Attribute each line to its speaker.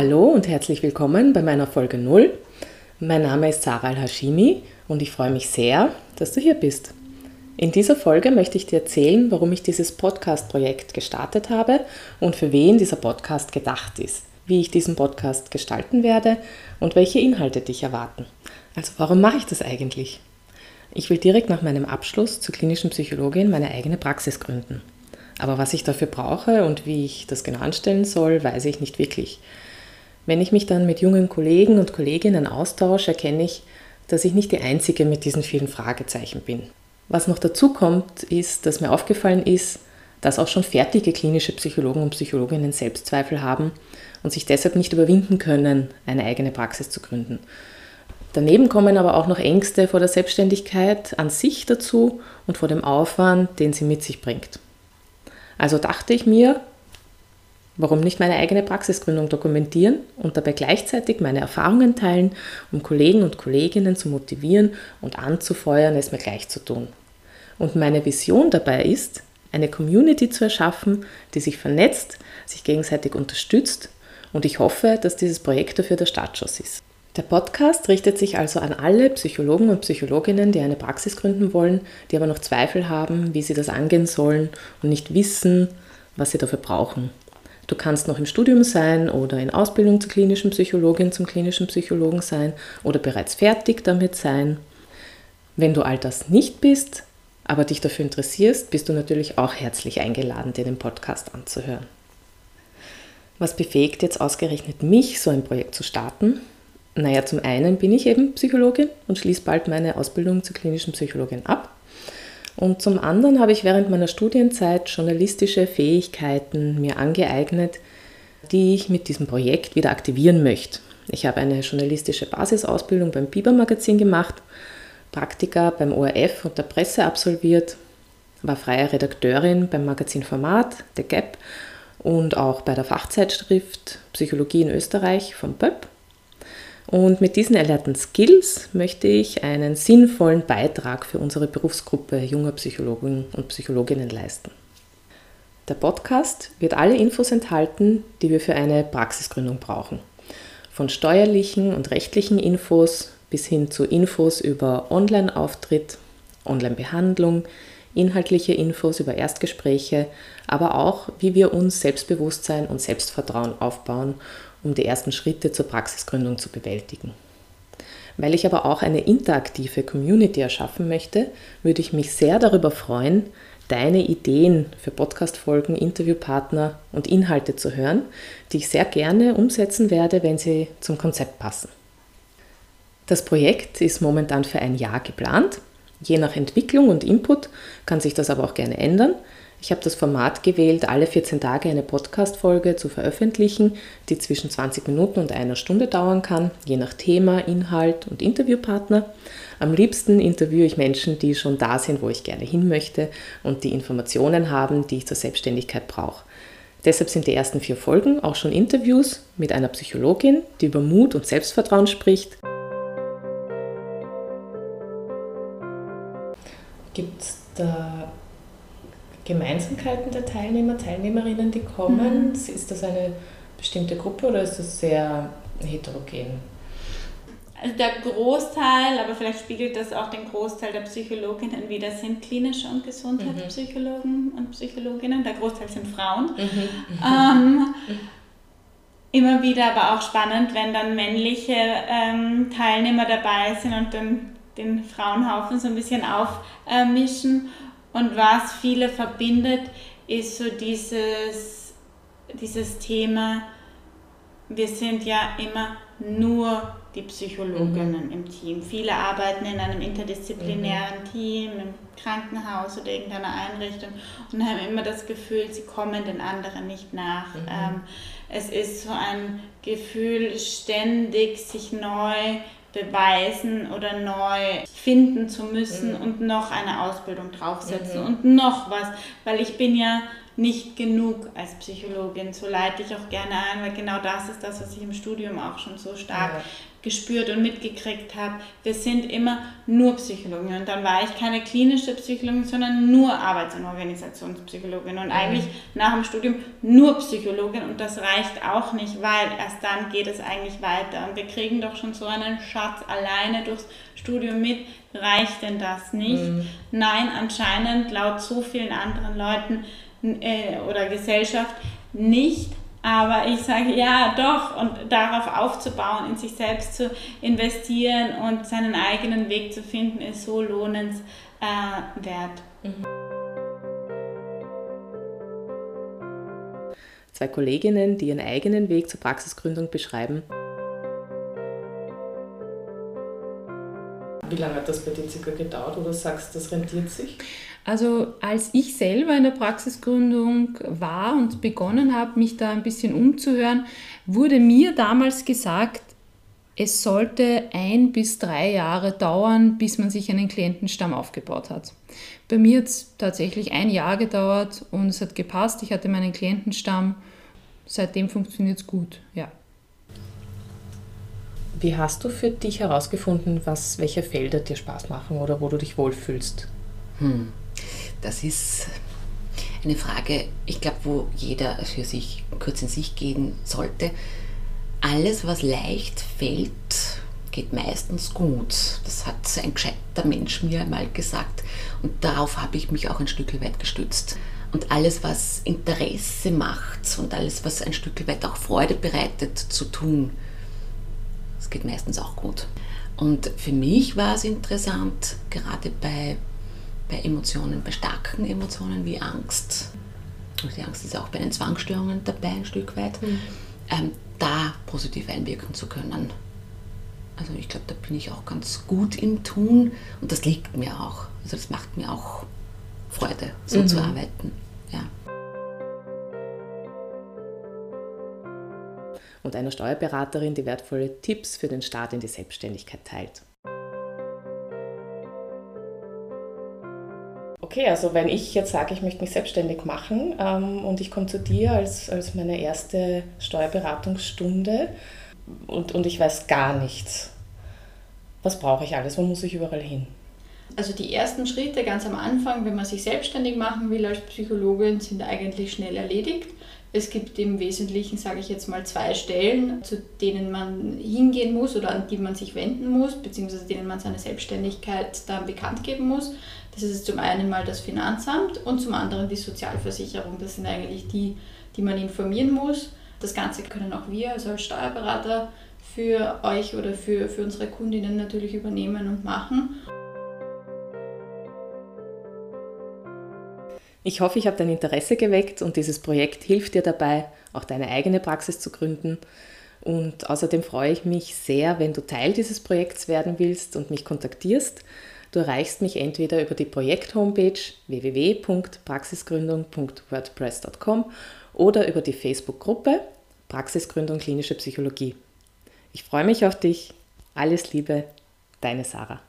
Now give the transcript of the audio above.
Speaker 1: Hallo und herzlich willkommen bei meiner Folge 0. Mein Name ist Sarah Al-Hashimi und ich freue mich sehr, dass du hier bist. In dieser Folge möchte ich dir erzählen, warum ich dieses Podcast-Projekt gestartet habe und für wen dieser Podcast gedacht ist, wie ich diesen Podcast gestalten werde und welche Inhalte dich erwarten. Also warum mache ich das eigentlich? Ich will direkt nach meinem Abschluss zur klinischen Psychologin meine eigene Praxis gründen. Aber was ich dafür brauche und wie ich das genau anstellen soll, weiß ich nicht wirklich. Wenn ich mich dann mit jungen Kollegen und Kolleginnen austausche, erkenne ich, dass ich nicht die Einzige mit diesen vielen Fragezeichen bin. Was noch dazu kommt, ist, dass mir aufgefallen ist, dass auch schon fertige klinische Psychologen und Psychologinnen Selbstzweifel haben und sich deshalb nicht überwinden können, eine eigene Praxis zu gründen. Daneben kommen aber auch noch Ängste vor der Selbstständigkeit an sich dazu und vor dem Aufwand, den sie mit sich bringt. Also dachte ich mir, warum nicht meine eigene Praxisgründung dokumentieren und dabei gleichzeitig meine Erfahrungen teilen, um Kollegen und Kolleginnen zu motivieren und anzufeuern, es mir gleich zu tun. Und meine Vision dabei ist, eine Community zu erschaffen, die sich vernetzt, sich gegenseitig unterstützt und ich hoffe, dass dieses Projekt dafür der Startschuss ist. Der Podcast richtet sich also an alle Psychologen und Psychologinnen, die eine Praxis gründen wollen, die aber noch Zweifel haben, wie sie das angehen sollen und nicht wissen, was sie dafür brauchen. Du kannst noch im Studium sein oder in Ausbildung zur klinischen Psychologin, zum klinischen Psychologen sein oder bereits fertig damit sein. Wenn du all das nicht bist, aber dich dafür interessierst, bist du natürlich auch herzlich eingeladen, dir den Podcast anzuhören. Was befähigt jetzt ausgerechnet mich, so ein Projekt zu starten? Naja, zum einen bin ich eben Psychologin und schließe bald meine Ausbildung zur klinischen Psychologin ab. Und zum anderen habe ich während meiner Studienzeit journalistische Fähigkeiten mir angeeignet, die ich mit diesem Projekt wieder aktivieren möchte. Ich habe eine journalistische Basisausbildung beim Biber Magazin gemacht Praktika beim ORF und der Presse absolviert, war freie Redakteurin beim Magazin Format, der GAP und auch bei der Fachzeitschrift Psychologie in Österreich vom BÖP. Und mit diesen erlernten Skills möchte ich einen sinnvollen Beitrag für unsere Berufsgruppe junger Psychologen und Psychologinnen leisten. Der Podcast wird alle Infos enthalten, die wir für eine Praxisgründung brauchen. Von steuerlichen und rechtlichen Infos bis hin zu Infos über Online-Auftritt, Online-Behandlung, inhaltliche Infos über Erstgespräche, aber auch, wie wir uns Selbstbewusstsein und Selbstvertrauen aufbauen, um die ersten Schritte zur Praxisgründung zu bewältigen. Weil ich aber auch eine interaktive Community erschaffen möchte, würde ich mich sehr darüber freuen, deine Ideen für Podcast-Folgen, Interviewpartner und Inhalte zu hören, die ich sehr gerne umsetzen werde, wenn sie zum Konzept passen. Das Projekt ist momentan für ein Jahr geplant. Je nach Entwicklung und Input kann sich das aber auch gerne ändern. Ich habe das Format gewählt, alle 14 Tage eine Podcast-Folge zu veröffentlichen, die zwischen 20 Minuten und einer Stunde dauern kann, je nach Thema, Inhalt und Interviewpartner. Am liebsten interviewe ich Menschen, die schon da sind, wo ich gerne hin möchte und die Informationen haben, die ich zur Selbstständigkeit brauche. Deshalb sind die ersten vier Folgen auch schon Interviews mit einer Psychologin, die über Mut und Selbstvertrauen spricht Gibt es da Gemeinsamkeiten der Teilnehmer, Teilnehmerinnen, die kommen? Mhm. Ist das eine bestimmte Gruppe oder ist das sehr heterogen?
Speaker 2: Also der Großteil, aber vielleicht spiegelt das auch den Großteil der Psychologinnen wieder, sind klinische und Gesundheitspsychologen mhm. und Psychologinnen. Der Großteil sind Frauen. Mhm. Ähm, immer wieder aber auch spannend, wenn dann männliche ähm, Teilnehmer dabei sind und dann den Frauenhaufen so ein bisschen aufmischen. Und was viele verbindet, ist so dieses, dieses Thema, wir sind ja immer nur die Psychologinnen mhm. im Team. Viele arbeiten in einem interdisziplinären mhm. Team, im Krankenhaus oder irgendeiner Einrichtung und haben immer das Gefühl, sie kommen den anderen nicht nach. Mhm. Ähm, es ist so ein Gefühl, ständig sich neu beweisen oder neu finden zu müssen mhm. und noch eine Ausbildung draufsetzen mhm. und noch was, weil ich bin ja nicht genug als Psychologin. So leite ich auch gerne ein, weil genau das ist das, was ich im Studium auch schon so stark ja gespürt und mitgekriegt habe, wir sind immer nur Psychologin. Und dann war ich keine klinische Psychologin, sondern nur Arbeits- und Organisationspsychologin. Und mhm. eigentlich nach dem Studium nur Psychologin. Und das reicht auch nicht, weil erst dann geht es eigentlich weiter. Und wir kriegen doch schon so einen Schatz alleine durchs Studium mit. Reicht denn das nicht? Mhm. Nein, anscheinend laut so vielen anderen Leuten äh, oder Gesellschaft nicht. Aber ich sage ja doch und darauf aufzubauen, in sich selbst zu investieren und seinen eigenen Weg zu finden, ist so lohnenswert. Mhm.
Speaker 1: Zwei Kolleginnen, die ihren eigenen Weg zur Praxisgründung beschreiben. Wie lange hat das bei dir circa gedauert oder sagst du, das rentiert sich?
Speaker 3: Also als ich selber in der Praxisgründung war und begonnen habe, mich da ein bisschen umzuhören, wurde mir damals gesagt, es sollte ein bis drei Jahre dauern, bis man sich einen Klientenstamm aufgebaut hat. Bei mir hat es tatsächlich ein Jahr gedauert und es hat gepasst. Ich hatte meinen Klientenstamm. Seitdem funktioniert es gut, ja.
Speaker 1: Wie hast du für dich herausgefunden, was, welche Felder dir Spaß machen oder wo du dich wohlfühlst?
Speaker 4: Hm. Das ist eine Frage, ich glaube, wo jeder für sich kurz in sich gehen sollte. Alles, was leicht fällt, geht meistens gut. Das hat ein gescheiter Mensch mir einmal gesagt und darauf habe ich mich auch ein Stück weit gestützt. Und alles, was Interesse macht und alles, was ein Stück weit auch Freude bereitet zu tun, das geht meistens auch gut. Und für mich war es interessant, gerade bei bei Emotionen, bei starken Emotionen wie Angst, und die Angst ist auch bei den Zwangsstörungen dabei ein Stück weit, mhm. ähm, da positiv einwirken zu können. Also ich glaube, da bin ich auch ganz gut im Tun und das liegt mir auch. Also das macht mir auch Freude, so mhm. zu arbeiten. Ja.
Speaker 1: Und einer Steuerberaterin, die wertvolle Tipps für den Start in die Selbstständigkeit teilt. Okay, also wenn ich jetzt sage, ich möchte mich selbstständig machen ähm, und ich komme zu dir als, als meine erste Steuerberatungsstunde und, und ich weiß gar nichts, was brauche ich alles? Wo muss ich überall hin?
Speaker 2: Also die ersten Schritte ganz am Anfang, wenn man sich selbstständig machen will als Psychologin, sind eigentlich schnell erledigt. Es gibt im Wesentlichen, sage ich jetzt mal, zwei Stellen, zu denen man hingehen muss oder an die man sich wenden muss, beziehungsweise denen man seine Selbstständigkeit dann bekannt geben muss. Das ist zum einen mal das Finanzamt und zum anderen die Sozialversicherung. Das sind eigentlich die, die man informieren muss. Das Ganze können auch wir, also als Steuerberater, für euch oder für, für unsere Kundinnen natürlich übernehmen und machen.
Speaker 1: Ich hoffe, ich habe dein Interesse geweckt und dieses Projekt hilft dir dabei, auch deine eigene Praxis zu gründen. Und außerdem freue ich mich sehr, wenn du Teil dieses Projekts werden willst und mich kontaktierst. Du erreichst mich entweder über die Projekt-Homepage www.praxisgründung.wordpress.com oder über die Facebook-Gruppe Praxisgründung klinische Psychologie. Ich freue mich auf dich. Alles Liebe, deine Sarah.